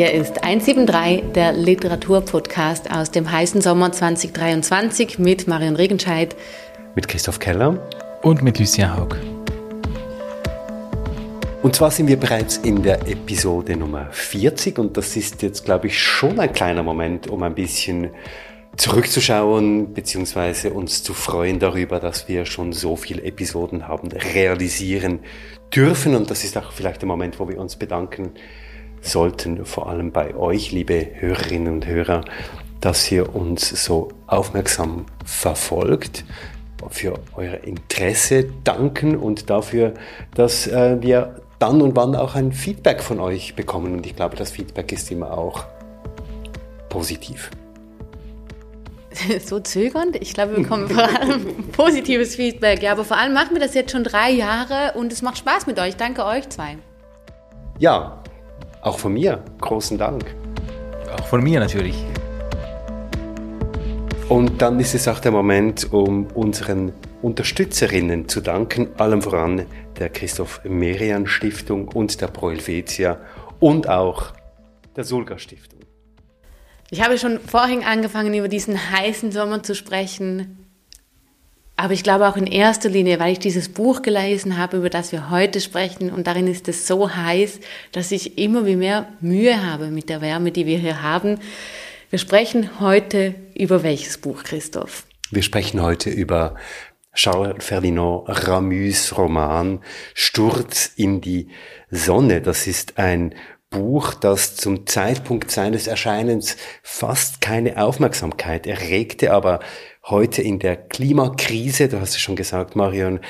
Hier ist 173, der Literaturpodcast aus dem heißen Sommer 2023 mit Marion Regenscheid, mit Christoph Keller. Und mit Lucia Haug. Und zwar sind wir bereits in der Episode Nummer 40 und das ist jetzt, glaube ich, schon ein kleiner Moment, um ein bisschen zurückzuschauen beziehungsweise uns zu freuen darüber, dass wir schon so viele Episoden haben realisieren dürfen. Und das ist auch vielleicht der Moment, wo wir uns bedanken sollten, vor allem bei euch, liebe Hörerinnen und Hörer, dass ihr uns so aufmerksam verfolgt, für euer Interesse danken und dafür, dass äh, wir dann und wann auch ein Feedback von euch bekommen. Und ich glaube, das Feedback ist immer auch positiv. So zögernd? Ich glaube, wir bekommen vor allem positives Feedback. Ja, aber vor allem machen wir das jetzt schon drei Jahre und es macht Spaß mit euch. Danke euch zwei. Ja, auch von mir großen Dank. Auch von mir natürlich. Und dann ist es auch der Moment, um unseren Unterstützerinnen zu danken, allem voran der Christoph Merian Stiftung und der Pro Helvetia und auch der Sulga Stiftung. Ich habe schon vorhin angefangen, über diesen heißen Sommer zu sprechen. Aber ich glaube auch in erster Linie, weil ich dieses Buch gelesen habe, über das wir heute sprechen, und darin ist es so heiß, dass ich immer wie mehr Mühe habe mit der Wärme, die wir hier haben. Wir sprechen heute über welches Buch, Christoph? Wir sprechen heute über Charles Ferdinand Ramus Roman Sturz in die Sonne. Das ist ein Buch, das zum Zeitpunkt seines Erscheinens fast keine Aufmerksamkeit erregte, aber heute in der Klimakrise, du hast es schon gesagt, Marion,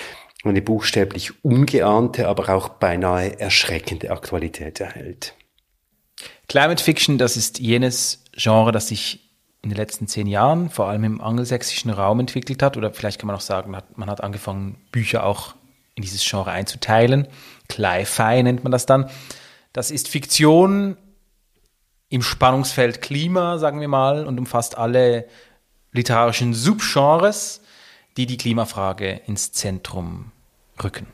eine buchstäblich ungeahnte, aber auch beinahe erschreckende Aktualität erhält. Climate Fiction, das ist jenes Genre, das sich in den letzten zehn Jahren vor allem im angelsächsischen Raum entwickelt hat. Oder vielleicht kann man auch sagen, man hat angefangen, Bücher auch in dieses Genre einzuteilen. Cli-Fi nennt man das dann. Das ist Fiktion im Spannungsfeld Klima, sagen wir mal, und umfasst alle literarischen Subgenres, die die Klimafrage ins Zentrum rücken.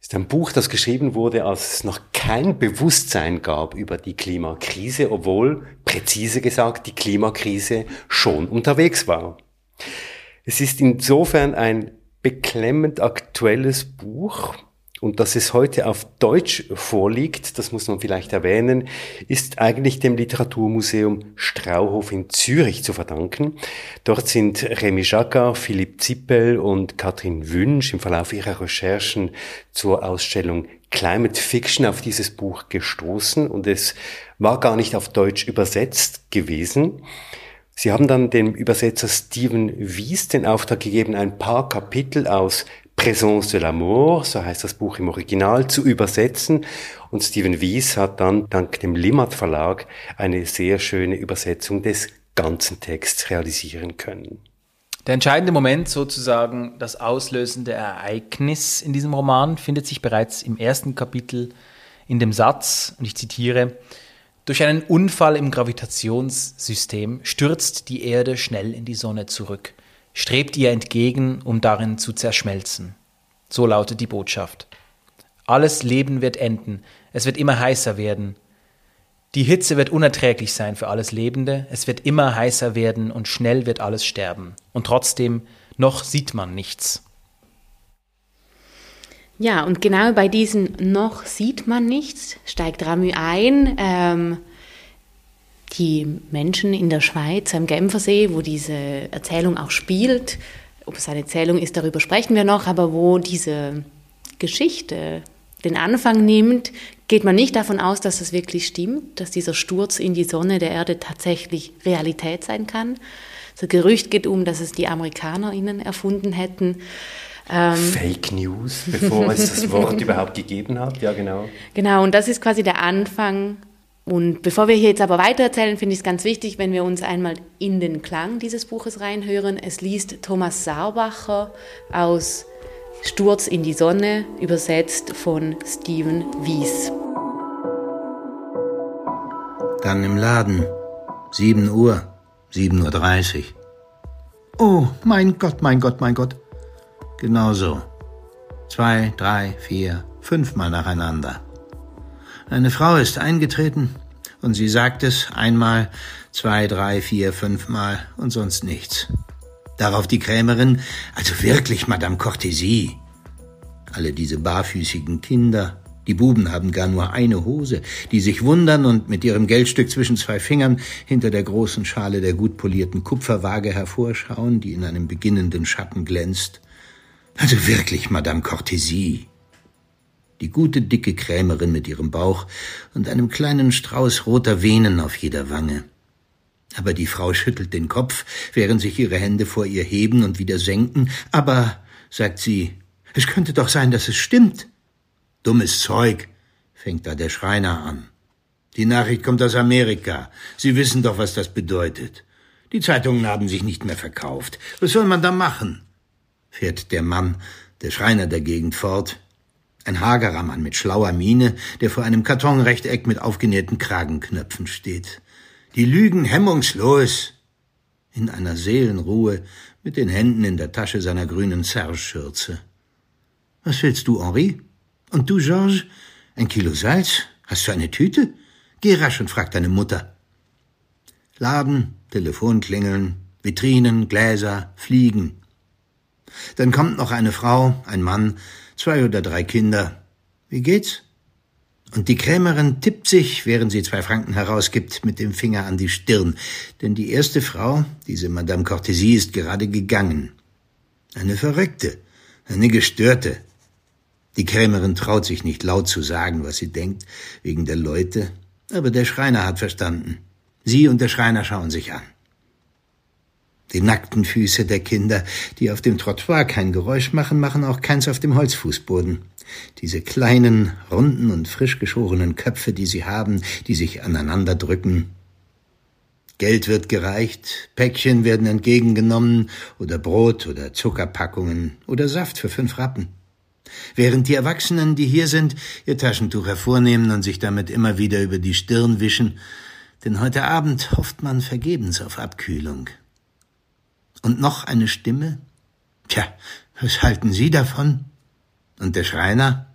ist ein Buch, das geschrieben wurde, als es noch kein Bewusstsein gab über die Klimakrise, obwohl, präzise gesagt, die Klimakrise schon unterwegs war. Es ist insofern ein beklemmend aktuelles Buch, und dass es heute auf Deutsch vorliegt, das muss man vielleicht erwähnen, ist eigentlich dem Literaturmuseum Strauhof in Zürich zu verdanken. Dort sind Remy Jacquard, Philipp Zippel und Katrin Wünsch im Verlauf ihrer Recherchen zur Ausstellung Climate Fiction auf dieses Buch gestoßen und es war gar nicht auf Deutsch übersetzt gewesen. Sie haben dann dem Übersetzer Steven Wies den Auftrag gegeben, ein paar Kapitel aus Présence de l'amour, so heißt das Buch im Original, zu übersetzen. Und Steven Wies hat dann dank dem Limmat Verlag eine sehr schöne Übersetzung des ganzen Texts realisieren können. Der entscheidende Moment, sozusagen das auslösende Ereignis in diesem Roman, findet sich bereits im ersten Kapitel in dem Satz, und ich zitiere, durch einen Unfall im Gravitationssystem stürzt die Erde schnell in die Sonne zurück strebt ihr entgegen, um darin zu zerschmelzen. So lautet die Botschaft. Alles Leben wird enden, es wird immer heißer werden. Die Hitze wird unerträglich sein für alles Lebende, es wird immer heißer werden und schnell wird alles sterben. Und trotzdem, noch sieht man nichts. Ja, und genau bei diesem noch sieht man nichts steigt Ramü ein. Ähm, die Menschen in der Schweiz am Genfersee, wo diese Erzählung auch spielt, ob es eine Erzählung ist, darüber sprechen wir noch, aber wo diese Geschichte den Anfang nimmt, geht man nicht davon aus, dass es wirklich stimmt, dass dieser Sturz in die Sonne der Erde tatsächlich Realität sein kann. Das Gerücht geht um, dass es die AmerikanerInnen erfunden hätten. Ähm, Fake News, bevor es das Wort überhaupt gegeben hat, ja genau. Genau, und das ist quasi der Anfang und bevor wir hier jetzt aber weitererzählen, finde ich es ganz wichtig, wenn wir uns einmal in den Klang dieses Buches reinhören. Es liest Thomas Saarbacher aus Sturz in die Sonne, übersetzt von Steven Wies. Dann im Laden. 7 Uhr, 7.30 Uhr. Oh, mein Gott, mein Gott, mein Gott. Genau so. Zwei, drei, vier, fünfmal nacheinander. Eine Frau ist eingetreten Und sie sagt es einmal, zwei, drei, vier, fünfmal und sonst nichts. Darauf die Krämerin, also wirklich, Madame Cortésie. Alle diese barfüßigen Kinder, die Buben haben gar nur eine Hose, die sich wundern und mit ihrem Geldstück zwischen zwei Fingern hinter der großen Schale der gut polierten Kupferwaage hervorschauen, die in einem beginnenden Schatten glänzt. Also wirklich, Madame Cortésie. Die gute, dicke Krämerin mit ihrem Bauch und einem kleinen Strauß roter Venen auf jeder Wange. Aber die Frau schüttelt den Kopf, während sich ihre Hände vor ihr heben und wieder senken. Aber, sagt sie, es könnte doch sein, dass es stimmt. Dummes Zeug, fängt da der Schreiner an. Die Nachricht kommt aus Amerika. Sie wissen doch, was das bedeutet. Die Zeitungen haben sich nicht mehr verkauft. Was soll man da machen? fährt der Mann, der Schreiner der Gegend fort. Ein hagerer Mann mit schlauer Miene, der vor einem Kartonrechteck mit aufgenähten Kragenknöpfen steht. Die lügen hemmungslos. In einer Seelenruhe, mit den Händen in der Tasche seiner grünen Serge-Schürze. Was willst du, Henri? Und du, Georges? Ein Kilo Salz? Hast du eine Tüte? Geh rasch und frag deine Mutter. Laden, Telefonklingeln, Vitrinen, Gläser, Fliegen. Dann kommt noch eine Frau, ein Mann, zwei oder drei Kinder. Wie geht's? Und die Krämerin tippt sich, während sie zwei Franken herausgibt, mit dem Finger an die Stirn. Denn die erste Frau, diese Madame Cortésie, ist gerade gegangen. Eine Verrückte, eine Gestörte, die Krämerin traut sich nicht laut zu sagen, was sie denkt, wegen der Leute, aber der Schreiner hat verstanden. Sie und der Schreiner schauen sich an. Die nackten Füße der Kinder, die auf dem Trottoir kein Geräusch machen, machen auch keins auf dem Holzfußboden. Diese kleinen, runden und frisch geschorenen Köpfe, die sie haben, die sich aneinander drücken. Geld wird gereicht, Päckchen werden entgegengenommen oder Brot oder Zuckerpackungen oder Saft für fünf Rappen. Während die Erwachsenen, die hier sind, ihr Taschentuch hervornehmen und sich damit immer wieder über die Stirn wischen, denn heute Abend hofft man vergebens auf Abkühlung. Und noch eine Stimme? Tja, was halten Sie davon? Und der Schreiner?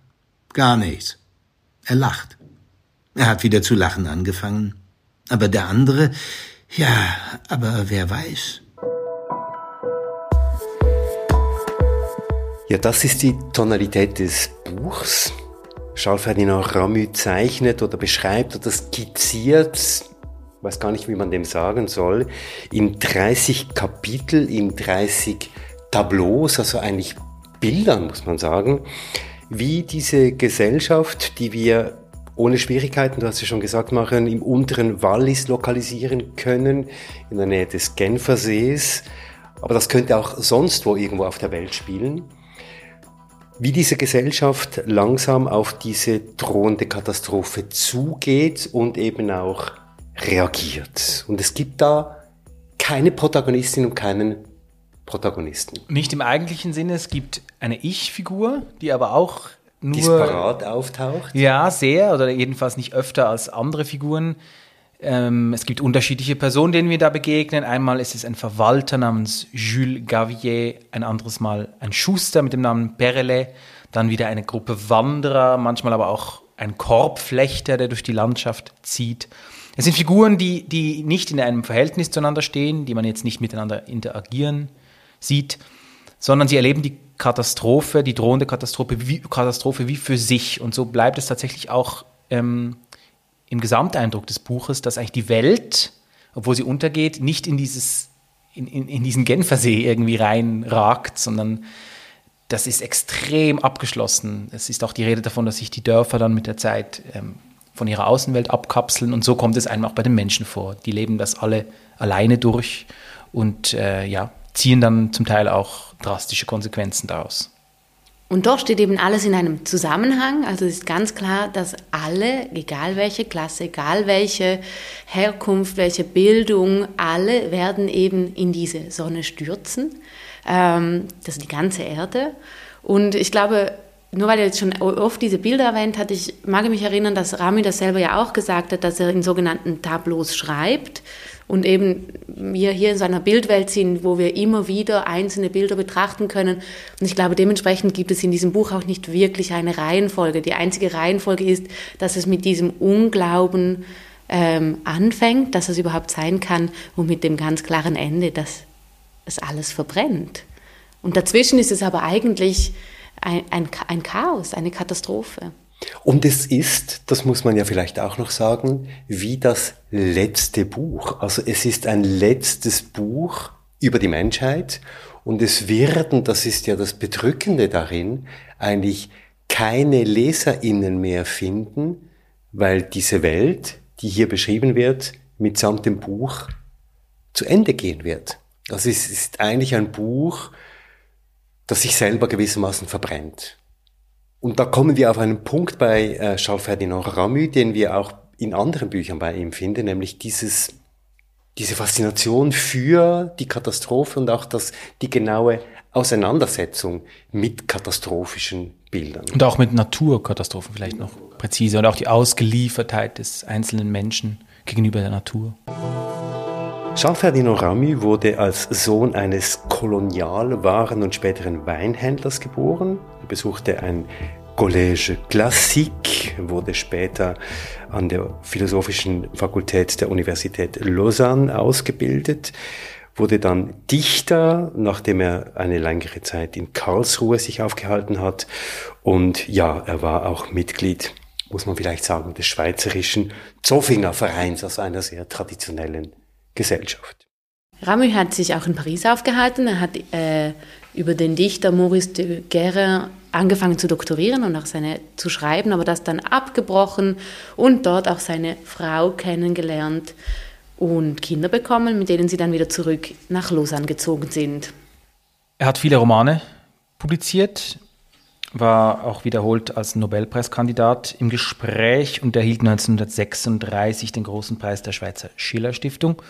Gar nichts. Er lacht. Er hat wieder zu lachen angefangen. Aber der andere, ja, aber wer weiß. Ja, das ist die Tonalität des Buchs. Charles Ferdinand Ramu zeichnet oder beschreibt oder skizziert, weiß gar nicht, wie man dem sagen soll, in 30 Kapitel, in 30 Tableaus, also eigentlich Bildern, muss man sagen, wie diese Gesellschaft, die wir ohne Schwierigkeiten, du hast ja schon gesagt, machen, im unteren Wallis lokalisieren können, in der Nähe des Genfersees. Aber das könnte auch sonst wo irgendwo auf der Welt spielen wie diese Gesellschaft langsam auf diese drohende Katastrophe zugeht und eben auch reagiert. Und es gibt da keine Protagonistin und keinen Protagonisten. Nicht im eigentlichen Sinne, es gibt eine Ich-Figur, die aber auch nur... Disparat auftaucht? Ja, sehr, oder jedenfalls nicht öfter als andere Figuren. Ähm, es gibt unterschiedliche Personen, denen wir da begegnen. Einmal ist es ein Verwalter namens Jules Gavier, ein anderes Mal ein Schuster mit dem Namen Perele, dann wieder eine Gruppe Wanderer, manchmal aber auch ein Korbflechter, der durch die Landschaft zieht. Es sind Figuren, die, die nicht in einem Verhältnis zueinander stehen, die man jetzt nicht miteinander interagieren sieht, sondern sie erleben die Katastrophe, die drohende Katastrophe wie, Katastrophe wie für sich. Und so bleibt es tatsächlich auch ähm, im Gesamteindruck des Buches, dass eigentlich die Welt, obwohl sie untergeht, nicht in, dieses, in, in, in diesen Genfersee irgendwie reinragt, sondern das ist extrem abgeschlossen. Es ist auch die Rede davon, dass sich die Dörfer dann mit der Zeit ähm, von ihrer Außenwelt abkapseln und so kommt es einem auch bei den Menschen vor. Die leben das alle alleine durch und äh, ja, ziehen dann zum Teil auch drastische Konsequenzen daraus. Und doch steht eben alles in einem Zusammenhang. Also es ist ganz klar, dass alle, egal welche Klasse, egal welche Herkunft, welche Bildung, alle werden eben in diese Sonne stürzen. Ähm, das ist die ganze Erde. Und ich glaube, nur weil er jetzt schon oft diese Bilder erwähnt hat, ich mag mich erinnern, dass Rami das selber ja auch gesagt hat, dass er in sogenannten Tableaus schreibt und eben wir hier in so einer Bildwelt sind, wo wir immer wieder einzelne Bilder betrachten können. Und ich glaube, dementsprechend gibt es in diesem Buch auch nicht wirklich eine Reihenfolge. Die einzige Reihenfolge ist, dass es mit diesem Unglauben ähm, anfängt, dass es überhaupt sein kann und mit dem ganz klaren Ende, dass es alles verbrennt. Und dazwischen ist es aber eigentlich ein, ein, ein Chaos, eine Katastrophe. Und es ist, das muss man ja vielleicht auch noch sagen, wie das letzte Buch. Also es ist ein letztes Buch über die Menschheit und es werden, das ist ja das Bedrückende darin, eigentlich keine Leserinnen mehr finden, weil diese Welt, die hier beschrieben wird, mitsamt dem Buch zu Ende gehen wird. Also es ist eigentlich ein Buch, das sich selber gewissermaßen verbrennt. Und da kommen wir auf einen Punkt bei äh, Charles Ferdinand Ramu, den wir auch in anderen Büchern bei ihm finden, nämlich dieses, diese Faszination für die Katastrophe und auch das, die genaue Auseinandersetzung mit katastrophischen Bildern. Und auch mit Naturkatastrophen vielleicht noch präzise und auch die Ausgeliefertheit des einzelnen Menschen gegenüber der Natur. Charles Ferdinand Ramy wurde als Sohn eines Kolonialwaren- und späteren Weinhändlers geboren. Er besuchte ein Collège Classique, wurde später an der Philosophischen Fakultät der Universität Lausanne ausgebildet, wurde dann Dichter, nachdem er eine längere Zeit in Karlsruhe sich aufgehalten hat. Und ja, er war auch Mitglied, muss man vielleicht sagen, des Schweizerischen Zofinger Vereins, also einer sehr traditionellen Gesellschaft. Ramu hat sich auch in Paris aufgehalten. Er hat äh, über den Dichter Maurice de Guerre angefangen zu doktorieren und auch seine zu schreiben, aber das dann abgebrochen und dort auch seine Frau kennengelernt und Kinder bekommen, mit denen sie dann wieder zurück nach Lausanne gezogen sind. Er hat viele Romane publiziert, war auch wiederholt als Nobelpreiskandidat im Gespräch und erhielt 1936 den großen Preis der Schweizer Schiller Stiftung.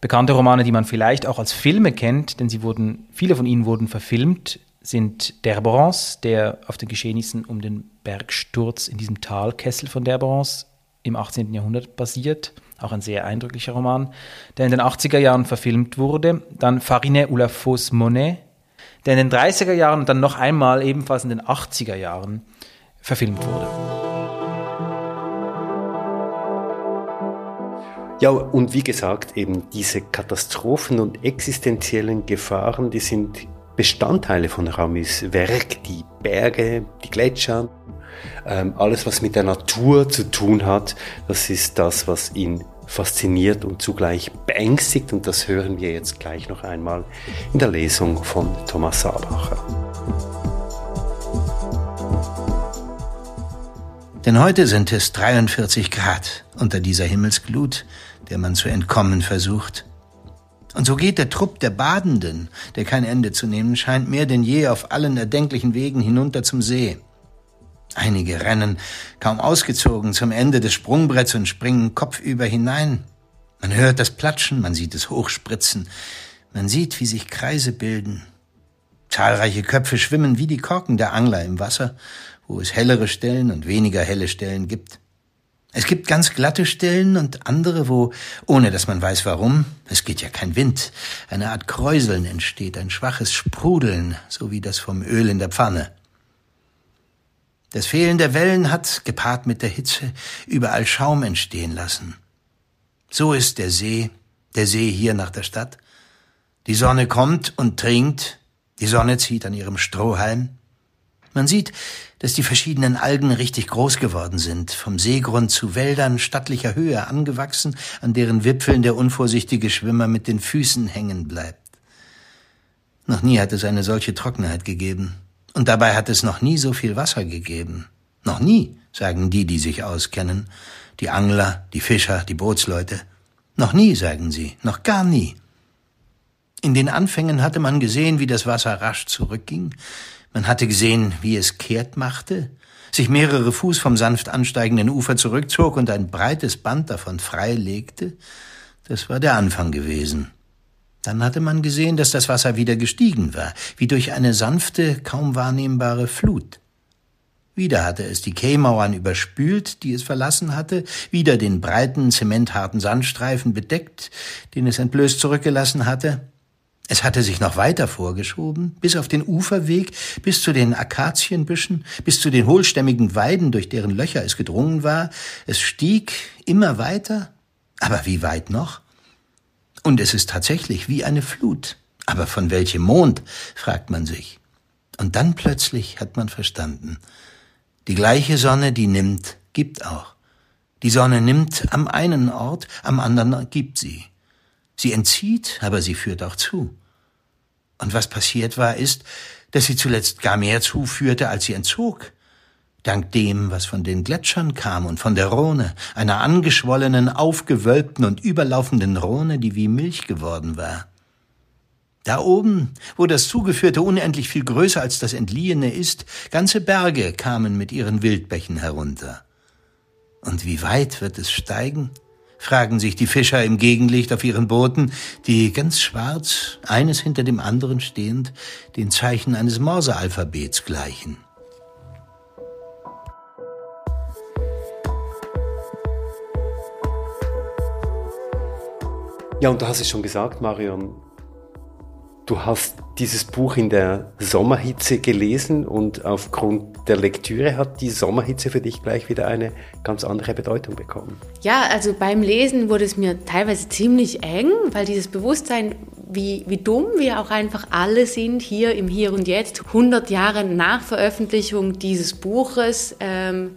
Bekannte Romane, die man vielleicht auch als Filme kennt, denn sie wurden, viele von ihnen wurden verfilmt, sind Derborance, der auf den Geschehnissen um den Bergsturz in diesem Talkessel von Derborance im 18. Jahrhundert basiert, auch ein sehr eindrücklicher Roman, der in den 80er Jahren verfilmt wurde. Dann Farine fausse monnaie, der in den 30er Jahren und dann noch einmal ebenfalls in den 80er Jahren verfilmt wurde. Ja, und wie gesagt, eben diese Katastrophen und existenziellen Gefahren, die sind Bestandteile von Ramis Werk, die Berge, die Gletscher, ähm, alles, was mit der Natur zu tun hat, das ist das, was ihn fasziniert und zugleich beängstigt. Und das hören wir jetzt gleich noch einmal in der Lesung von Thomas Sabacher. Denn heute sind es 43 Grad unter dieser Himmelsglut, der man zu entkommen versucht. Und so geht der Trupp der Badenden, der kein Ende zu nehmen scheint, mehr denn je auf allen erdenklichen Wegen hinunter zum See. Einige rennen, kaum ausgezogen, zum Ende des Sprungbretts und springen kopfüber hinein. Man hört das Platschen, man sieht es hochspritzen, man sieht, wie sich Kreise bilden. Zahlreiche Köpfe schwimmen wie die Korken der Angler im Wasser, wo es hellere Stellen und weniger helle Stellen gibt. Es gibt ganz glatte Stellen und andere, wo, ohne dass man weiß warum, es geht ja kein Wind, eine Art Kräuseln entsteht, ein schwaches Sprudeln, so wie das vom Öl in der Pfanne. Das Fehlen der Wellen hat, gepaart mit der Hitze, überall Schaum entstehen lassen. So ist der See, der See hier nach der Stadt. Die Sonne kommt und trinkt, die Sonne zieht an ihrem Strohhalm. Man sieht, dass die verschiedenen Algen richtig groß geworden sind, vom Seegrund zu Wäldern stattlicher Höhe angewachsen, an deren Wipfeln der unvorsichtige Schwimmer mit den Füßen hängen bleibt. Noch nie hat es eine solche Trockenheit gegeben. Und dabei hat es noch nie so viel Wasser gegeben. Noch nie, sagen die, die sich auskennen. Die Angler, die Fischer, die Bootsleute. Noch nie, sagen sie, noch gar nie. In den Anfängen hatte man gesehen, wie das Wasser rasch zurückging. Man hatte gesehen, wie es kehrt machte, sich mehrere Fuß vom sanft ansteigenden Ufer zurückzog und ein breites Band davon freilegte. Das war der Anfang gewesen. Dann hatte man gesehen, dass das Wasser wieder gestiegen war, wie durch eine sanfte, kaum wahrnehmbare Flut. Wieder hatte es die Quaymauern überspült, die es verlassen hatte, wieder den breiten, zementharten Sandstreifen bedeckt, den es entblößt zurückgelassen hatte. Es hatte sich noch weiter vorgeschoben, bis auf den Uferweg, bis zu den Akazienbüschen, bis zu den hohlstämmigen Weiden, durch deren Löcher es gedrungen war. Es stieg immer weiter, aber wie weit noch? Und es ist tatsächlich wie eine Flut. Aber von welchem Mond, fragt man sich. Und dann plötzlich hat man verstanden. Die gleiche Sonne, die nimmt, gibt auch. Die Sonne nimmt am einen Ort, am anderen gibt sie. Sie entzieht, aber sie führt auch zu. Und was passiert war, ist, dass sie zuletzt gar mehr zuführte, als sie entzog. Dank dem, was von den Gletschern kam und von der Rhone, einer angeschwollenen, aufgewölbten und überlaufenden Rhone, die wie Milch geworden war. Da oben, wo das Zugeführte unendlich viel größer als das Entliehene ist, ganze Berge kamen mit ihren Wildbächen herunter. Und wie weit wird es steigen? fragen sich die Fischer im Gegenlicht auf ihren Booten, die ganz schwarz, eines hinter dem anderen stehend, den Zeichen eines Morsealphabets gleichen. Ja, und du hast es schon gesagt, Marion, Du hast dieses Buch in der Sommerhitze gelesen und aufgrund der Lektüre hat die Sommerhitze für dich gleich wieder eine ganz andere Bedeutung bekommen. Ja, also beim Lesen wurde es mir teilweise ziemlich eng, weil dieses Bewusstsein, wie, wie dumm wir auch einfach alle sind hier im Hier und Jetzt, 100 Jahre nach Veröffentlichung dieses Buches, ähm,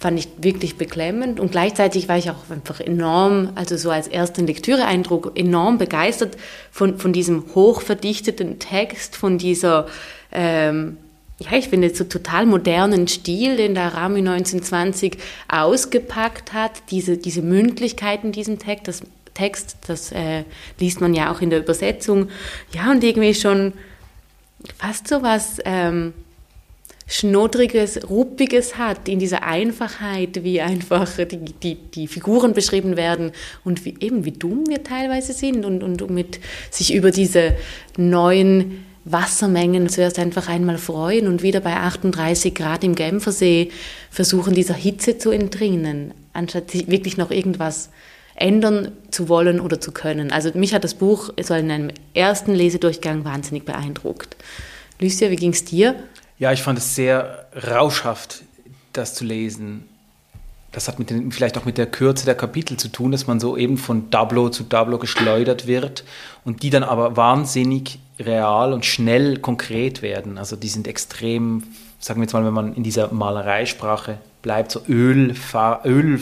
fand ich wirklich beklemmend. Und gleichzeitig war ich auch einfach enorm, also so als ersten Lektüreeindruck, enorm begeistert von, von diesem hochverdichteten Text, von dieser, ähm, ja, ich finde, so total modernen Stil, den der Rami 1920 ausgepackt hat, diese, diese Mündlichkeit in diesem Text, das, Text, das äh, liest man ja auch in der Übersetzung, ja, und irgendwie schon fast so was, ähm, Schnoddriges, Ruppiges hat, in dieser Einfachheit, wie einfach die, die, die Figuren beschrieben werden und wie, eben wie dumm wir teilweise sind und, und mit sich über diese neuen Wassermengen zuerst einfach einmal freuen und wieder bei 38 Grad im Genfersee versuchen, dieser Hitze zu entrinnen, anstatt wirklich noch irgendwas ändern zu wollen oder zu können. Also mich hat das Buch so in einem ersten Lesedurchgang wahnsinnig beeindruckt. Lucia, wie ging es dir? Ja, ich fand es sehr rauschhaft, das zu lesen. Das hat mit den, vielleicht auch mit der Kürze der Kapitel zu tun, dass man so eben von Tableau zu Tableau geschleudert wird und die dann aber wahnsinnig real und schnell konkret werden. Also die sind extrem, sagen wir jetzt mal, wenn man in dieser Malereisprache bleibt, so Öl, Öl,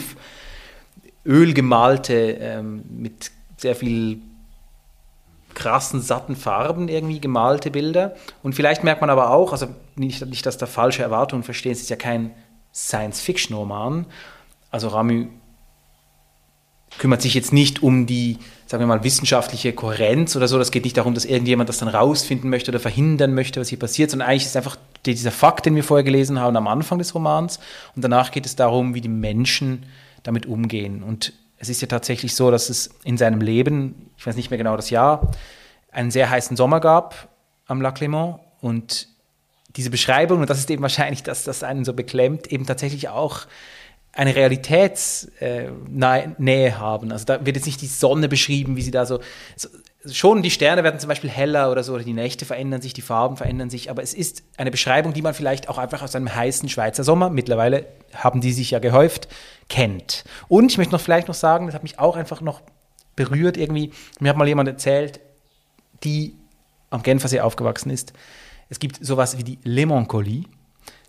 Ölgemalte ähm, mit sehr viel krassen, satten Farben irgendwie gemalte Bilder. Und vielleicht merkt man aber auch, also nicht, nicht dass da falsche Erwartungen verstehen, es ist ja kein Science-Fiction-Roman. Also Ramy kümmert sich jetzt nicht um die, sagen wir mal, wissenschaftliche Kohärenz oder so. Das geht nicht darum, dass irgendjemand das dann rausfinden möchte oder verhindern möchte, was hier passiert, sondern eigentlich ist einfach dieser Fakt, den wir vorher gelesen haben am Anfang des Romans. Und danach geht es darum, wie die Menschen damit umgehen. Und es ist ja tatsächlich so, dass es in seinem Leben, ich weiß nicht mehr genau das Jahr, einen sehr heißen Sommer gab am Lac Léman. Und diese Beschreibung, und das ist eben wahrscheinlich das, das einen so beklemmt, eben tatsächlich auch eine Realitätsnähe äh, haben. Also da wird jetzt nicht die Sonne beschrieben, wie sie da so, so, schon die Sterne werden zum Beispiel heller oder so, oder die Nächte verändern sich, die Farben verändern sich, aber es ist eine Beschreibung, die man vielleicht auch einfach aus einem heißen Schweizer Sommer, mittlerweile haben die sich ja gehäuft, kennt. Und ich möchte noch vielleicht noch sagen, das hat mich auch einfach noch berührt irgendwie, mir hat mal jemand erzählt, die am Genfersee aufgewachsen ist, es gibt sowas wie die Lemoncolie,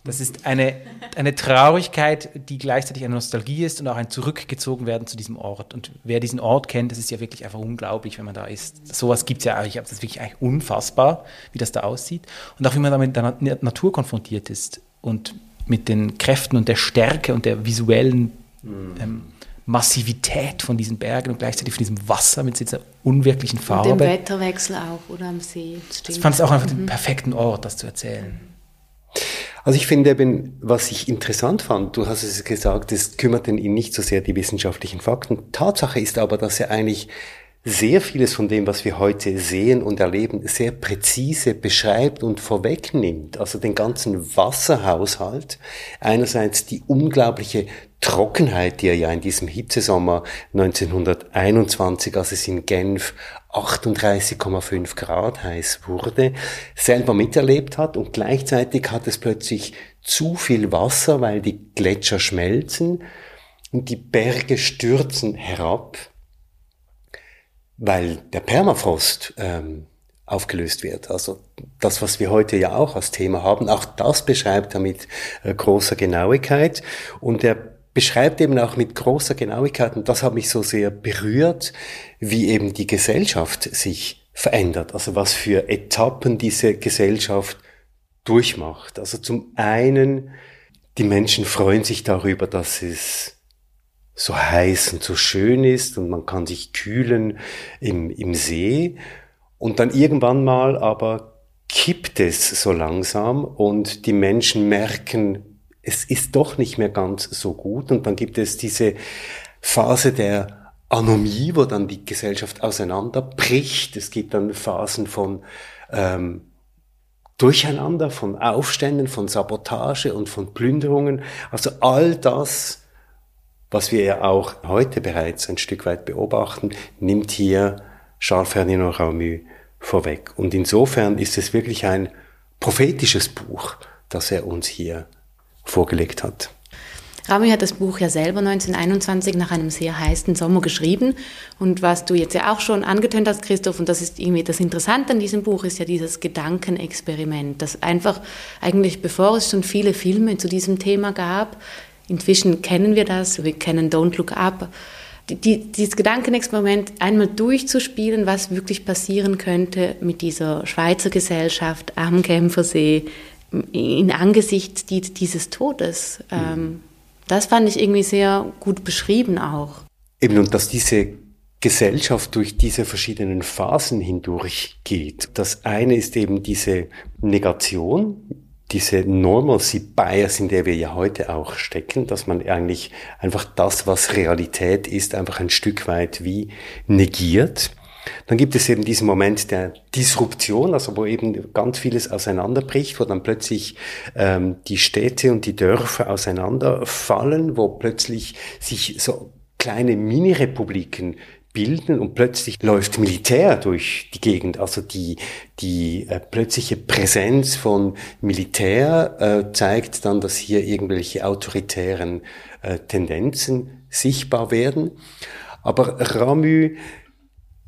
das ist eine, eine Traurigkeit, die gleichzeitig eine Nostalgie ist und auch ein Zurückgezogen werden zu diesem Ort. Und wer diesen Ort kennt, das ist ja wirklich einfach unglaublich, wenn man da ist. Sowas gibt es ja eigentlich, das ist wirklich eigentlich unfassbar, wie das da aussieht. Und auch wie man da mit der Natur konfrontiert ist und mit den Kräften und der Stärke und der visuellen mhm. ähm, Massivität von diesen Bergen und gleichzeitig von diesem Wasser mit dieser unwirklichen Farbe. Und dem Wetterwechsel auch, oder am See. Ich fand es auch einfach mhm. den perfekten Ort, das zu erzählen. Also ich finde eben, was ich interessant fand, du hast es gesagt, es kümmerten ihn nicht so sehr die wissenschaftlichen Fakten. Tatsache ist aber, dass er eigentlich sehr vieles von dem, was wir heute sehen und erleben, sehr präzise beschreibt und vorwegnimmt. Also den ganzen Wasserhaushalt. Einerseits die unglaubliche Trockenheit, die er ja in diesem Hitzesommer 1921, als es in Genf 38,5 Grad heiß wurde, selber miterlebt hat und gleichzeitig hat es plötzlich zu viel Wasser, weil die Gletscher schmelzen und die Berge stürzen herab, weil der Permafrost ähm, aufgelöst wird. Also das, was wir heute ja auch als Thema haben, auch das beschreibt er mit äh, großer Genauigkeit und er beschreibt eben auch mit großer Genauigkeit, und das hat mich so sehr berührt, wie eben die Gesellschaft sich verändert, also was für Etappen diese Gesellschaft durchmacht. Also zum einen, die Menschen freuen sich darüber, dass es so heiß und so schön ist und man kann sich kühlen im, im See. Und dann irgendwann mal aber kippt es so langsam und die Menschen merken, es ist doch nicht mehr ganz so gut. Und dann gibt es diese Phase der Anomie, wo dann die Gesellschaft auseinanderbricht. Es gibt dann Phasen von ähm, Durcheinander, von Aufständen, von Sabotage und von Plünderungen. Also all das, was wir ja auch heute bereits ein Stück weit beobachten, nimmt hier Charles Ferdinand Ramu vorweg. Und insofern ist es wirklich ein prophetisches Buch, das er uns hier vorgelegt hat. Rami hat das Buch ja selber 1921 nach einem sehr heißen Sommer geschrieben. Und was du jetzt ja auch schon angetönt hast, Christoph, und das ist irgendwie das Interessante an diesem Buch, ist ja dieses Gedankenexperiment, das einfach eigentlich, bevor es schon viele Filme zu diesem Thema gab, inzwischen kennen wir das, wir kennen Don't Look Up, die, dieses Gedankenexperiment einmal durchzuspielen, was wirklich passieren könnte mit dieser Schweizer Gesellschaft am Genfersee in Angesicht dieses Todes. Mhm. Das fand ich irgendwie sehr gut beschrieben auch. Eben, und dass diese Gesellschaft durch diese verschiedenen Phasen hindurchgeht. Das eine ist eben diese Negation, diese Normalcy Bias, in der wir ja heute auch stecken, dass man eigentlich einfach das, was Realität ist, einfach ein Stück weit wie negiert. Dann gibt es eben diesen Moment der Disruption, also wo eben ganz vieles auseinanderbricht, wo dann plötzlich ähm, die Städte und die Dörfer auseinanderfallen, wo plötzlich sich so kleine Mini-Republiken bilden und plötzlich läuft Militär durch die Gegend. Also die, die äh, plötzliche Präsenz von Militär äh, zeigt dann, dass hier irgendwelche autoritären äh, Tendenzen sichtbar werden. Aber Ramü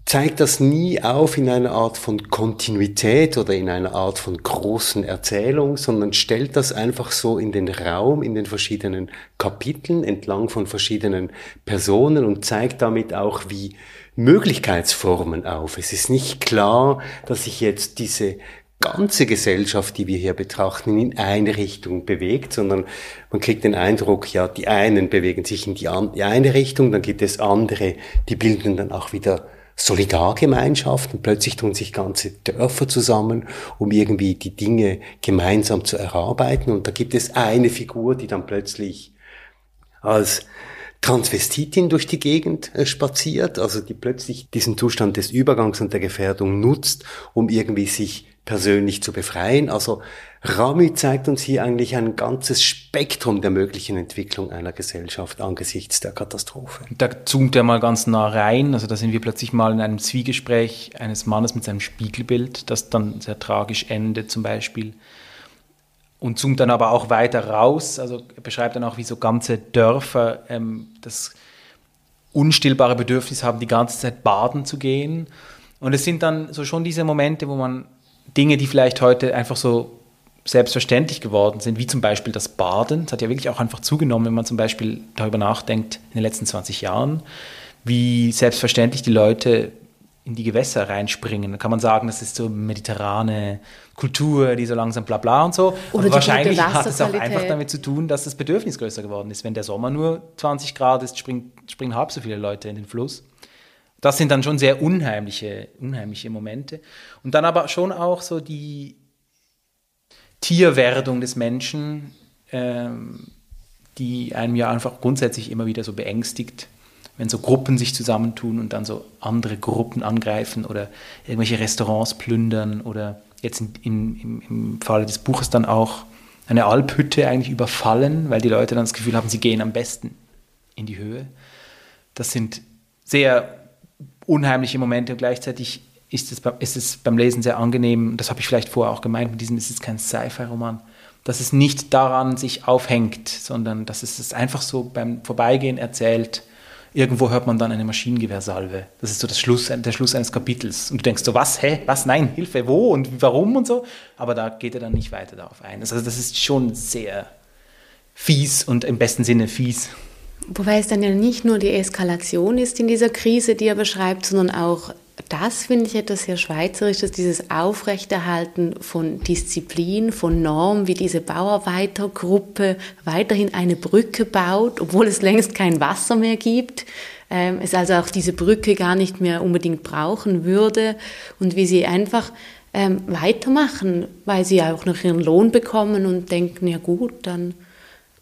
zeigt das nie auf in einer Art von Kontinuität oder in einer Art von großen Erzählung, sondern stellt das einfach so in den Raum, in den verschiedenen Kapiteln entlang von verschiedenen Personen und zeigt damit auch wie Möglichkeitsformen auf. Es ist nicht klar, dass sich jetzt diese ganze Gesellschaft, die wir hier betrachten, in eine Richtung bewegt, sondern man kriegt den Eindruck, ja, die einen bewegen sich in die, eine Richtung, dann gibt es andere, die bilden dann auch wieder Solidargemeinschaften. Plötzlich tun sich ganze Dörfer zusammen, um irgendwie die Dinge gemeinsam zu erarbeiten. Und da gibt es eine Figur, die dann plötzlich als Transvestitin durch die Gegend äh, spaziert, also die plötzlich diesen Zustand des Übergangs und der Gefährdung nutzt, um irgendwie sich persönlich zu befreien. Also Rami zeigt uns hier eigentlich ein ganzes Spektrum der möglichen Entwicklung einer Gesellschaft angesichts der Katastrophe. Da zoomt er mal ganz nah rein. Also da sind wir plötzlich mal in einem Zwiegespräch eines Mannes mit seinem Spiegelbild, das dann sehr tragisch endet zum Beispiel. Und zoomt dann aber auch weiter raus. Also er beschreibt dann auch, wie so ganze Dörfer ähm, das unstillbare Bedürfnis haben, die ganze Zeit baden zu gehen. Und es sind dann so schon diese Momente, wo man Dinge, die vielleicht heute einfach so selbstverständlich geworden sind, wie zum Beispiel das Baden. Das hat ja wirklich auch einfach zugenommen, wenn man zum Beispiel darüber nachdenkt, in den letzten 20 Jahren, wie selbstverständlich die Leute in die Gewässer reinspringen. Da kann man sagen, das ist so mediterrane Kultur, die so langsam bla bla und so. Oder Aber wahrscheinlich hat es auch einfach damit zu tun, dass das Bedürfnis größer geworden ist. Wenn der Sommer nur 20 Grad ist, springen, springen halb so viele Leute in den Fluss. Das sind dann schon sehr unheimliche, unheimliche Momente. Und dann aber schon auch so die, Tierwerdung des Menschen, ähm, die einem ja einfach grundsätzlich immer wieder so beängstigt, wenn so Gruppen sich zusammentun und dann so andere Gruppen angreifen oder irgendwelche Restaurants plündern oder jetzt in, in, im, Falle des Buches dann auch eine Alphütte eigentlich überfallen, weil die Leute dann das Gefühl haben, sie gehen am besten in die Höhe. Das sind sehr unheimliche Momente und gleichzeitig ist es, ist es beim Lesen sehr angenehm, das habe ich vielleicht vorher auch gemeint, mit diesem ist es kein Sci-Fi-Roman, dass es nicht daran sich aufhängt, sondern dass es es einfach so beim Vorbeigehen erzählt. Irgendwo hört man dann eine Maschinengewehrsalve. Das ist so das Schluss, der Schluss eines Kapitels. Und du denkst so, was, hä, was, nein, Hilfe, wo und warum und so. Aber da geht er dann nicht weiter darauf ein. Also das ist schon sehr fies und im besten Sinne fies. Wobei es dann ja nicht nur die Eskalation ist in dieser Krise, die er beschreibt, sondern auch das finde ich etwas sehr Schweizerisches, dieses Aufrechterhalten von Disziplin, von Norm, wie diese Bauarbeitergruppe weiterhin eine Brücke baut, obwohl es längst kein Wasser mehr gibt. Ähm, es also auch diese Brücke gar nicht mehr unbedingt brauchen würde und wie sie einfach ähm, weitermachen, weil sie auch noch ihren Lohn bekommen und denken, ja gut, dann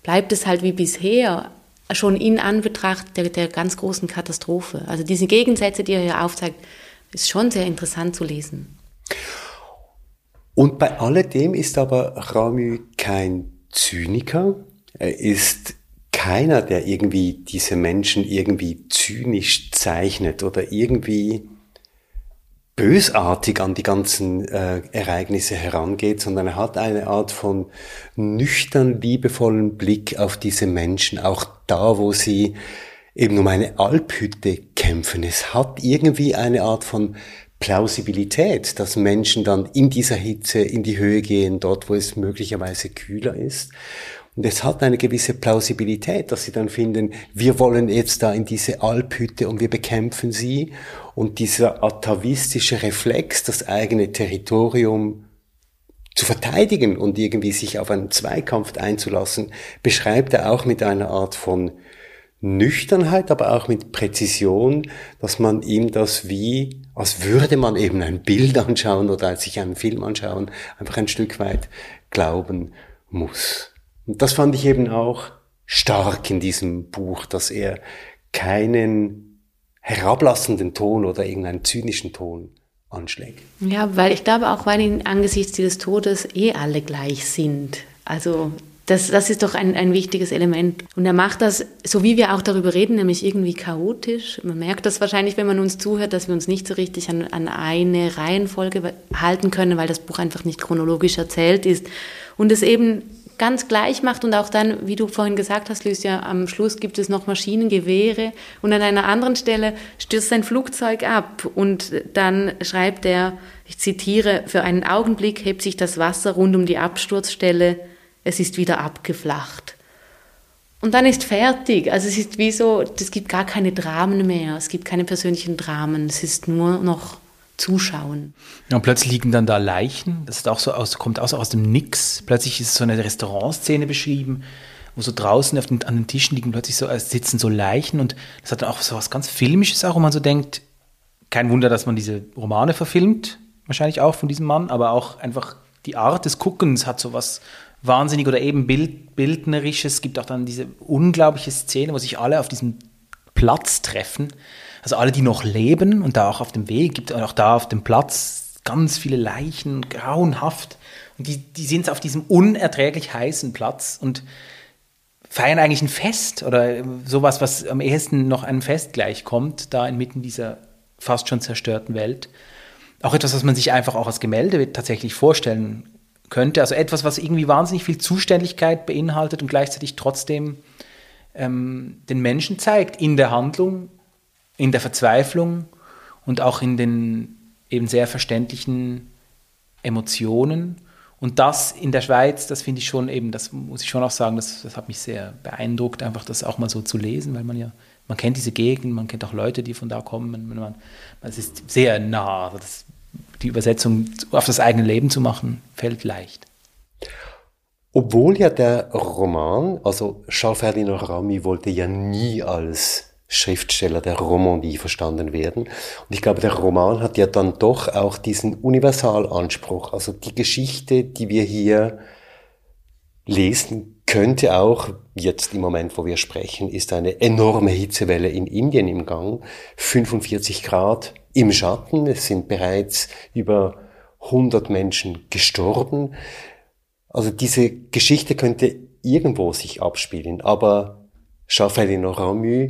bleibt es halt wie bisher schon in Anbetracht der, der ganz großen Katastrophe. Also diese Gegensätze, die er hier aufzeigt, ist schon sehr interessant zu lesen. Und bei alledem ist aber Ramy kein Zyniker. Er ist keiner, der irgendwie diese Menschen irgendwie zynisch zeichnet oder irgendwie bösartig an die ganzen äh, Ereignisse herangeht, sondern er hat eine Art von nüchtern liebevollen Blick auf diese Menschen, auch da, wo sie eben um eine Alphütte kämpfen. Es hat irgendwie eine Art von Plausibilität, dass Menschen dann in dieser Hitze in die Höhe gehen, dort wo es möglicherweise kühler ist. Und es hat eine gewisse Plausibilität, dass sie dann finden, wir wollen jetzt da in diese Alphütte und wir bekämpfen sie. Und dieser atavistische Reflex, das eigene Territorium zu verteidigen und irgendwie sich auf einen Zweikampf einzulassen, beschreibt er auch mit einer Art von Nüchternheit, aber auch mit Präzision, dass man ihm das wie, als würde man eben ein Bild anschauen oder als sich einen Film anschauen, einfach ein Stück weit glauben muss. Und das fand ich eben auch stark in diesem Buch, dass er keinen herablassenden Ton oder irgendeinen zynischen Ton anschlägt. Ja, weil ich glaube auch, weil ihn angesichts dieses Todes eh alle gleich sind. Also das, das ist doch ein, ein wichtiges Element. Und er macht das, so wie wir auch darüber reden, nämlich irgendwie chaotisch. Man merkt das wahrscheinlich, wenn man uns zuhört, dass wir uns nicht so richtig an, an eine Reihenfolge halten können, weil das Buch einfach nicht chronologisch erzählt ist. Und es eben ganz gleich macht und auch dann, wie du vorhin gesagt hast, Lucia, am Schluss gibt es noch Maschinengewehre und an einer anderen Stelle stürzt ein Flugzeug ab und dann schreibt er, ich zitiere, für einen Augenblick hebt sich das Wasser rund um die Absturzstelle es ist wieder abgeflacht. Und dann ist fertig. Also es ist wie so, es gibt gar keine Dramen mehr, es gibt keine persönlichen Dramen, es ist nur noch Zuschauen. Ja, und plötzlich liegen dann da Leichen, das auch so aus, kommt auch so aus dem Nix. Plötzlich ist so eine Restaurantszene beschrieben, wo so draußen den, an den Tischen liegen plötzlich so, sitzen so Leichen und das hat dann auch so was ganz Filmisches auch, wo man so denkt, kein Wunder, dass man diese Romane verfilmt, wahrscheinlich auch von diesem Mann, aber auch einfach die Art des Guckens hat so was wahnsinnig oder eben Bild, bildnerisches. Es gibt auch dann diese unglaubliche Szene, wo sich alle auf diesem Platz treffen. Also alle, die noch leben und da auch auf dem Weg, gibt auch da auf dem Platz ganz viele Leichen, grauenhaft. Und die, die sind auf diesem unerträglich heißen Platz und feiern eigentlich ein Fest oder sowas, was am ehesten noch einem Fest gleichkommt, da inmitten dieser fast schon zerstörten Welt. Auch etwas, was man sich einfach auch als Gemälde tatsächlich vorstellen könnte. Also etwas, was irgendwie wahnsinnig viel Zuständigkeit beinhaltet und gleichzeitig trotzdem ähm, den Menschen zeigt in der Handlung, in der Verzweiflung und auch in den eben sehr verständlichen Emotionen. Und das in der Schweiz, das finde ich schon eben, das muss ich schon auch sagen, das, das hat mich sehr beeindruckt, einfach das auch mal so zu lesen, weil man ja, man kennt diese Gegend, man kennt auch Leute, die von da kommen, man, man, es ist sehr nah, das die Übersetzung auf das eigene Leben zu machen, fällt leicht. Obwohl ja der Roman, also Charles Ferdinand Ramy wollte ja nie als Schriftsteller der Romandie verstanden werden. Und ich glaube, der Roman hat ja dann doch auch diesen Universalanspruch. Also die Geschichte, die wir hier lesen, könnte auch, jetzt im Moment, wo wir sprechen, ist eine enorme Hitzewelle in Indien im Gang. 45 Grad im Schatten. Es sind bereits über 100 Menschen gestorben. Also diese Geschichte könnte irgendwo sich abspielen, aber Charles-Ferdinand Ramu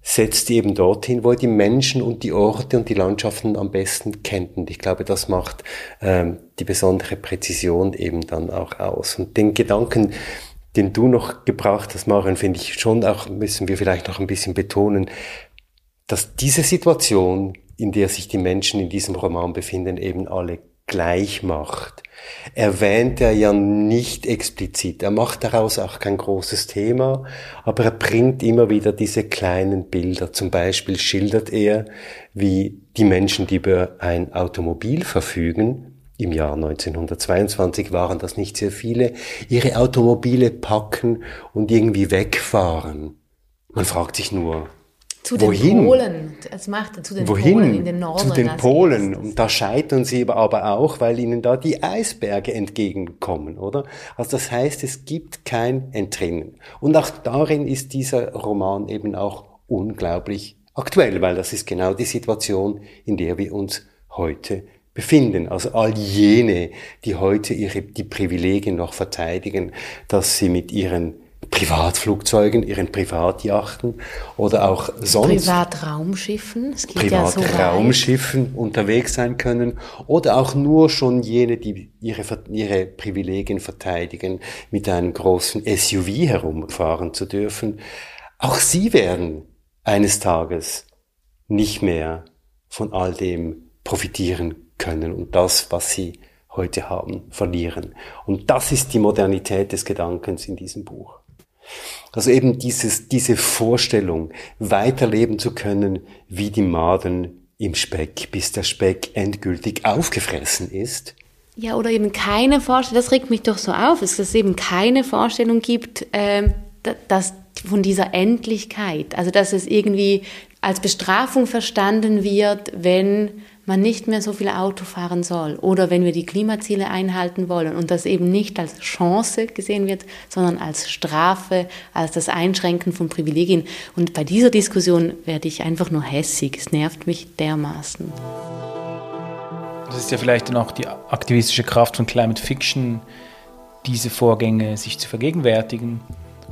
setzt eben dorthin, wo er die Menschen und die Orte und die Landschaften am besten kennt. Und ich glaube, das macht ähm, die besondere Präzision eben dann auch aus. Und den Gedanken, den du noch gebracht hast, Maren, finde ich schon auch, müssen wir vielleicht noch ein bisschen betonen, dass diese Situation, in der sich die Menschen in diesem Roman befinden, eben alle gleich macht, erwähnt er ja nicht explizit. Er macht daraus auch kein großes Thema, aber er bringt immer wieder diese kleinen Bilder. Zum Beispiel schildert er, wie die Menschen, die über ein Automobil verfügen, im Jahr 1922 waren das nicht sehr viele, ihre Automobile packen und irgendwie wegfahren. Man fragt sich nur, zu den Wohin? Polen. Es macht zu den Wohin? Polen in den Norden. Zu den Polen. Und da scheitern sie aber auch, weil ihnen da die Eisberge entgegenkommen, oder? Also das heißt, es gibt kein Entrinnen. Und auch darin ist dieser Roman eben auch unglaublich aktuell, weil das ist genau die Situation, in der wir uns heute befinden. Also all jene, die heute ihre, die Privilegien noch verteidigen, dass sie mit ihren Privatflugzeugen, ihren Privatjachten oder auch sonst Privatraumschiffen. Es geht ja so. Privatraumschiffen unterwegs sein können oder auch nur schon jene, die ihre, ihre Privilegien verteidigen, mit einem großen SUV herumfahren zu dürfen. Auch sie werden eines Tages nicht mehr von all dem profitieren können und das, was sie heute haben, verlieren. Und das ist die Modernität des Gedankens in diesem Buch. Also eben dieses, diese Vorstellung, weiterleben zu können wie die Maden im Speck, bis der Speck endgültig aufgefressen ist. Ja, oder eben keine Vorstellung, das regt mich doch so auf, dass es eben keine Vorstellung gibt, da- dass von dieser Endlichkeit, also dass es irgendwie als Bestrafung verstanden wird, wenn man nicht mehr so viel Auto fahren soll oder wenn wir die Klimaziele einhalten wollen und das eben nicht als Chance gesehen wird, sondern als Strafe, als das Einschränken von Privilegien. Und bei dieser Diskussion werde ich einfach nur hässig. Es nervt mich dermaßen. Das ist ja vielleicht dann auch die aktivistische Kraft von Climate Fiction, diese Vorgänge sich zu vergegenwärtigen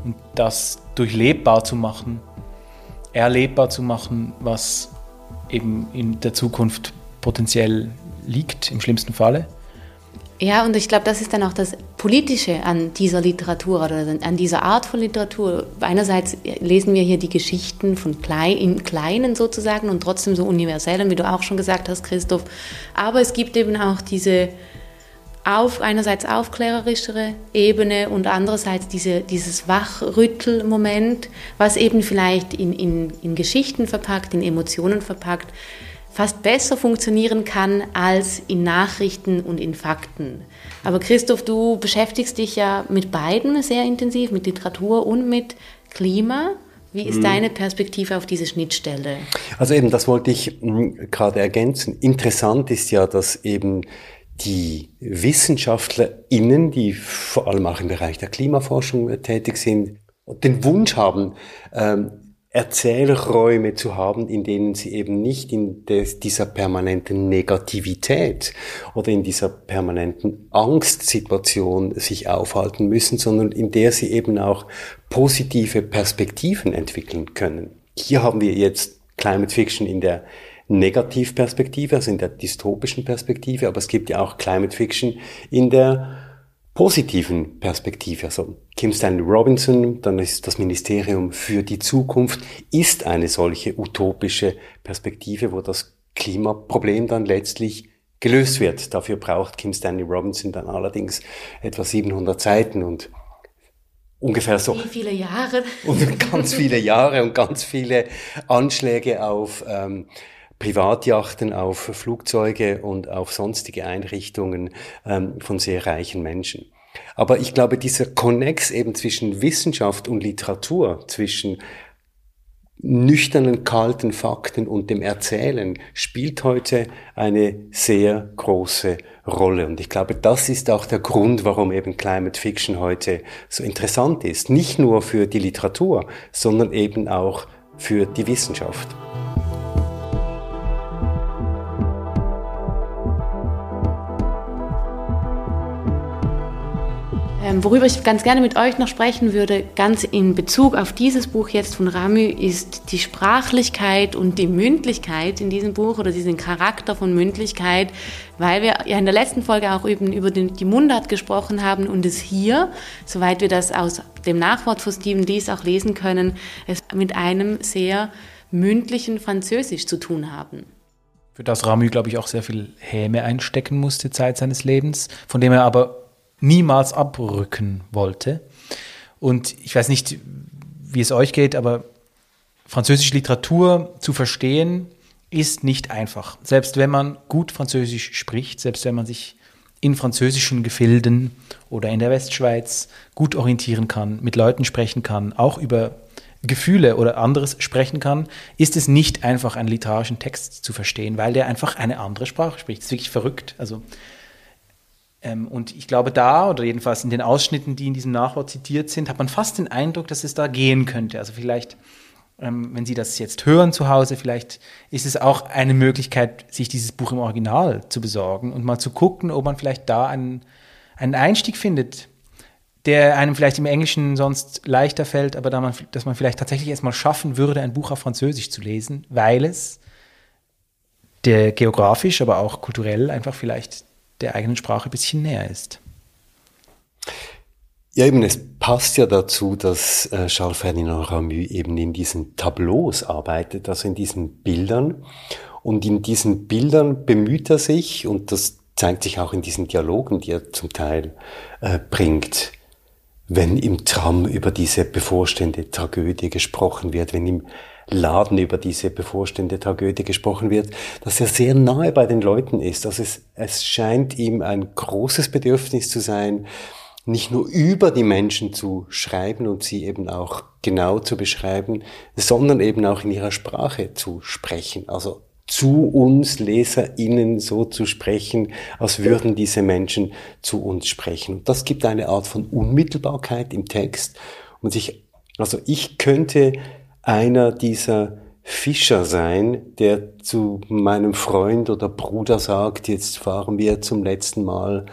und das durchlebbar zu machen, erlebbar zu machen, was eben in der Zukunft potenziell liegt, im schlimmsten Falle. Ja, und ich glaube, das ist dann auch das Politische an dieser Literatur oder an dieser Art von Literatur. Einerseits lesen wir hier die Geschichten von klein, in Kleinen sozusagen und trotzdem so universellen, wie du auch schon gesagt hast, Christoph. Aber es gibt eben auch diese auf, einerseits aufklärerischere Ebene und andererseits diese, dieses Wachrüttelmoment, was eben vielleicht in, in, in Geschichten verpackt, in Emotionen verpackt, fast besser funktionieren kann als in Nachrichten und in Fakten. Aber Christoph, du beschäftigst dich ja mit beiden sehr intensiv, mit Literatur und mit Klima. Wie ist deine Perspektive auf diese Schnittstelle? Also eben, das wollte ich mh, gerade ergänzen. Interessant ist ja, dass eben die WissenschaftlerInnen, die vor allem auch im Bereich der Klimaforschung äh, tätig sind, den Wunsch haben, ähm, Erzählräume zu haben, in denen sie eben nicht in des, dieser permanenten Negativität oder in dieser permanenten Angstsituation sich aufhalten müssen, sondern in der sie eben auch positive Perspektiven entwickeln können. Hier haben wir jetzt Climate Fiction in der Negativperspektive, also in der dystopischen Perspektive, aber es gibt ja auch Climate Fiction in der positiven Perspektive. Also Kim Stanley Robinson, dann ist das Ministerium für die Zukunft, ist eine solche utopische Perspektive, wo das Klimaproblem dann letztlich gelöst wird. Dafür braucht Kim Stanley Robinson dann allerdings etwa 700 Seiten und ungefähr so Wie viele Jahre? und ganz viele Jahre und ganz viele Anschläge auf ähm, Privatjachten, auf Flugzeuge und auf sonstige Einrichtungen ähm, von sehr reichen Menschen. Aber ich glaube, dieser Konnex eben zwischen Wissenschaft und Literatur, zwischen nüchternen, kalten Fakten und dem Erzählen spielt heute eine sehr große Rolle. Und ich glaube, das ist auch der Grund, warum eben Climate Fiction heute so interessant ist. Nicht nur für die Literatur, sondern eben auch für die Wissenschaft. Worüber ich ganz gerne mit euch noch sprechen würde, ganz in Bezug auf dieses Buch jetzt von Ramü, ist die Sprachlichkeit und die Mündlichkeit in diesem Buch oder diesen Charakter von Mündlichkeit, weil wir ja in der letzten Folge auch eben über den, die Mundart gesprochen haben und es hier, soweit wir das aus dem Nachwort von Stephen Lees auch lesen können, es mit einem sehr mündlichen Französisch zu tun haben. Für das Ramü, glaube ich, auch sehr viel Häme einstecken musste, Zeit seines Lebens, von dem er aber niemals abrücken wollte. Und ich weiß nicht, wie es euch geht, aber französische Literatur zu verstehen ist nicht einfach. Selbst wenn man gut Französisch spricht, selbst wenn man sich in französischen Gefilden oder in der Westschweiz gut orientieren kann, mit Leuten sprechen kann, auch über Gefühle oder anderes sprechen kann, ist es nicht einfach, einen literarischen Text zu verstehen, weil der einfach eine andere Sprache spricht. Das ist wirklich verrückt. Also und ich glaube, da, oder jedenfalls in den Ausschnitten, die in diesem Nachwort zitiert sind, hat man fast den Eindruck, dass es da gehen könnte. Also vielleicht, ähm, wenn Sie das jetzt hören zu Hause, vielleicht ist es auch eine Möglichkeit, sich dieses Buch im Original zu besorgen und mal zu gucken, ob man vielleicht da einen, einen Einstieg findet, der einem vielleicht im Englischen sonst leichter fällt, aber da man, dass man vielleicht tatsächlich erstmal schaffen würde, ein Buch auf Französisch zu lesen, weil es der geografisch, aber auch kulturell einfach vielleicht der eigenen Sprache ein bisschen näher ist. Ja, eben, es passt ja dazu, dass äh, Charles Ferdinand Ramu eben in diesen Tableaus arbeitet, also in diesen Bildern. Und in diesen Bildern bemüht er sich, und das zeigt sich auch in diesen Dialogen, die er zum Teil äh, bringt, wenn im Tram über diese bevorstehende Tragödie gesprochen wird, wenn im Laden über diese bevorstehende Tragödie gesprochen wird, dass er sehr nahe bei den Leuten ist. Also es, es scheint ihm ein großes Bedürfnis zu sein, nicht nur über die Menschen zu schreiben und sie eben auch genau zu beschreiben, sondern eben auch in ihrer Sprache zu sprechen. Also zu uns LeserInnen so zu sprechen, als würden diese Menschen zu uns sprechen. Und das gibt eine Art von Unmittelbarkeit im Text. Und ich, also ich könnte einer dieser Fischer sein, der zu meinem Freund oder Bruder sagt, jetzt fahren wir zum letzten Mal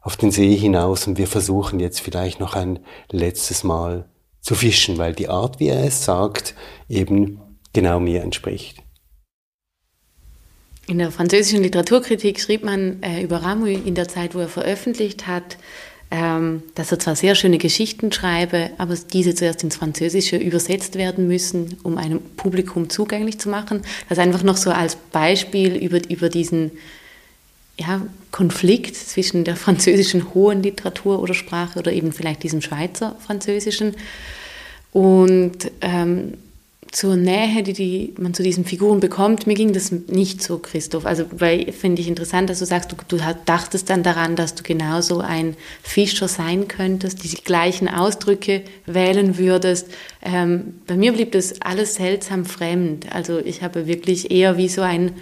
auf den See hinaus und wir versuchen jetzt vielleicht noch ein letztes Mal zu fischen, weil die Art, wie er es sagt, eben genau mir entspricht. In der französischen Literaturkritik schrieb man äh, über Ramu in der Zeit, wo er veröffentlicht hat, dass er zwar sehr schöne Geschichten schreibe, aber diese zuerst ins Französische übersetzt werden müssen, um einem Publikum zugänglich zu machen. Das einfach noch so als Beispiel über, über diesen ja, Konflikt zwischen der französischen hohen Literatur oder Sprache oder eben vielleicht diesem Schweizer Französischen. Und ähm, zur Nähe, die, die man zu diesen Figuren bekommt, mir ging das nicht so, Christoph. Also, weil finde ich interessant, dass du sagst, du, du dachtest dann daran, dass du genauso ein Fischer sein könntest, die gleichen Ausdrücke wählen würdest. Ähm, bei mir blieb das alles seltsam fremd. Also, ich habe wirklich eher wie so ein,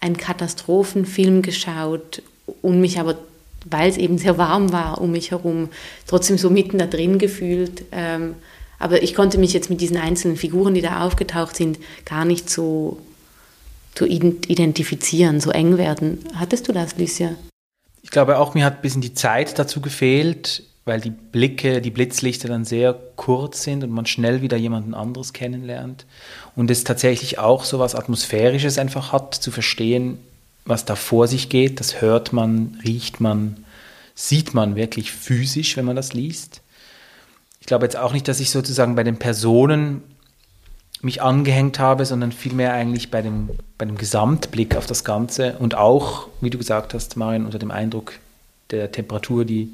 ein Katastrophenfilm geschaut und mich aber weil es eben sehr warm war um mich herum, trotzdem so mitten da drin gefühlt. Ähm, aber ich konnte mich jetzt mit diesen einzelnen Figuren, die da aufgetaucht sind, gar nicht so, so identifizieren, so eng werden. Hattest du das, Lucia? Ich glaube auch, mir hat ein bisschen die Zeit dazu gefehlt, weil die Blicke, die Blitzlichter dann sehr kurz sind und man schnell wieder jemanden anderes kennenlernt. Und es tatsächlich auch so was Atmosphärisches einfach hat, zu verstehen, was da vor sich geht. Das hört man, riecht man, sieht man wirklich physisch, wenn man das liest glaube jetzt auch nicht, dass ich sozusagen bei den Personen mich angehängt habe, sondern vielmehr eigentlich bei dem, bei dem Gesamtblick auf das Ganze und auch, wie du gesagt hast, Marion, unter dem Eindruck der Temperatur, die,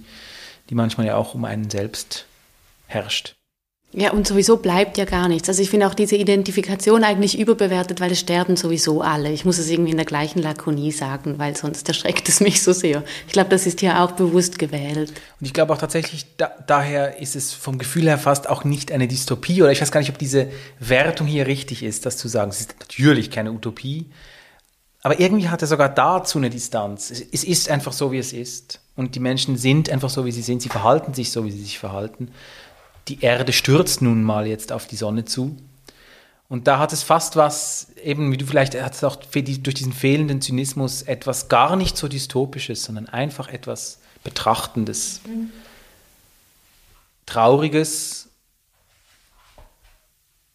die manchmal ja auch um einen selbst herrscht. Ja, und sowieso bleibt ja gar nichts. Also ich finde auch diese Identifikation eigentlich überbewertet, weil es sterben sowieso alle. Ich muss es irgendwie in der gleichen Lakonie sagen, weil sonst erschreckt es mich so sehr. Ich glaube, das ist hier auch bewusst gewählt. Und ich glaube auch tatsächlich, da, daher ist es vom Gefühl her fast auch nicht eine Dystopie oder ich weiß gar nicht, ob diese Wertung hier richtig ist, das zu sagen. Es ist natürlich keine Utopie, aber irgendwie hat er sogar dazu eine Distanz. Es, es ist einfach so, wie es ist. Und die Menschen sind einfach so, wie sie sind. Sie verhalten sich so, wie sie sich verhalten die Erde stürzt nun mal jetzt auf die Sonne zu. Und da hat es fast was, eben wie du vielleicht, hat es auch durch diesen fehlenden Zynismus etwas gar nicht so Dystopisches, sondern einfach etwas Betrachtendes. Mhm. Trauriges,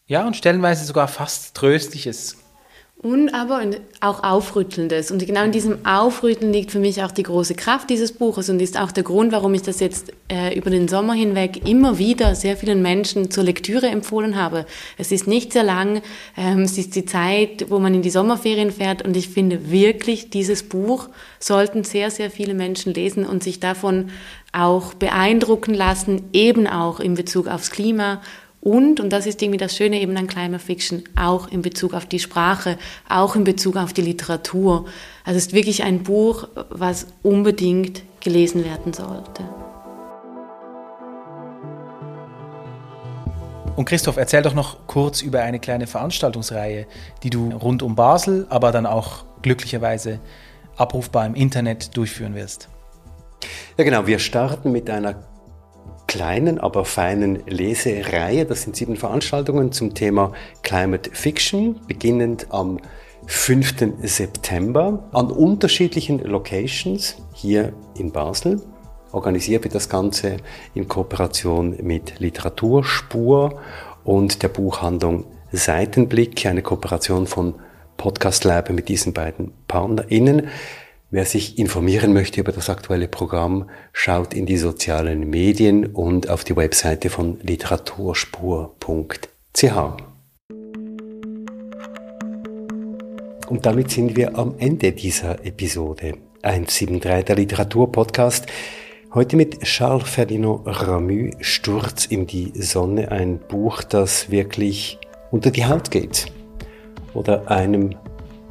ja, und stellenweise sogar fast Tröstliches und aber auch Aufrüttelndes. Und genau in diesem Aufrütteln liegt für mich auch die große Kraft dieses Buches und ist auch der Grund, warum ich das jetzt äh, über den Sommer hinweg immer wieder sehr vielen Menschen zur Lektüre empfohlen habe. Es ist nicht sehr lang, ähm, es ist die Zeit, wo man in die Sommerferien fährt und ich finde wirklich, dieses Buch sollten sehr, sehr viele Menschen lesen und sich davon auch beeindrucken lassen, eben auch in Bezug aufs Klima und, und das ist irgendwie das Schöne eben an Climate Fiction, auch in Bezug auf die Sprache, auch in Bezug auf die Literatur. Also es ist wirklich ein Buch, was unbedingt gelesen werden sollte. Und Christoph, erzähl doch noch kurz über eine kleine Veranstaltungsreihe, die du rund um Basel, aber dann auch glücklicherweise abrufbar im Internet durchführen wirst. Ja genau, wir starten mit einer kleinen, aber feinen Lesereihe. Das sind sieben Veranstaltungen zum Thema Climate Fiction, beginnend am 5. September an unterschiedlichen Locations hier in Basel. Organisiert wird das Ganze in Kooperation mit Literaturspur und der Buchhandlung Seitenblick, eine Kooperation von Podcast Lab mit diesen beiden PartnerInnen. Wer sich informieren möchte über das aktuelle Programm, schaut in die sozialen Medien und auf die Webseite von literaturspur.ch. Und damit sind wir am Ende dieser Episode 173 der Literaturpodcast. Heute mit Charles Ferdinand Ramu, Sturz in die Sonne, ein Buch, das wirklich unter die Haut geht oder einem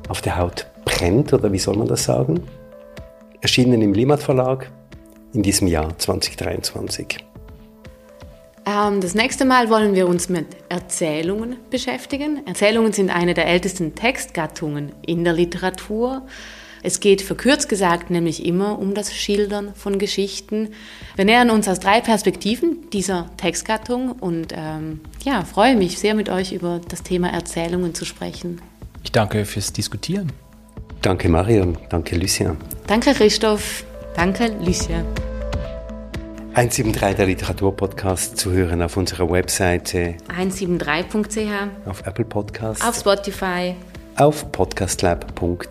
auf der Haut brennt, oder wie soll man das sagen? Erschienen im Limat Verlag in diesem Jahr 2023. Ähm, das nächste Mal wollen wir uns mit Erzählungen beschäftigen. Erzählungen sind eine der ältesten Textgattungen in der Literatur. Es geht verkürzt gesagt nämlich immer um das Schildern von Geschichten. Wir nähern uns aus drei Perspektiven dieser Textgattung und ähm, ja, freue mich sehr mit euch über das Thema Erzählungen zu sprechen. Ich danke fürs Diskutieren. Danke Marion, danke Lucien. Danke Christoph, danke Lucien. 173 der Literaturpodcast zu hören auf unserer Webseite. 173.ch, auf Apple Podcasts, auf Spotify, auf podcastlab.ch.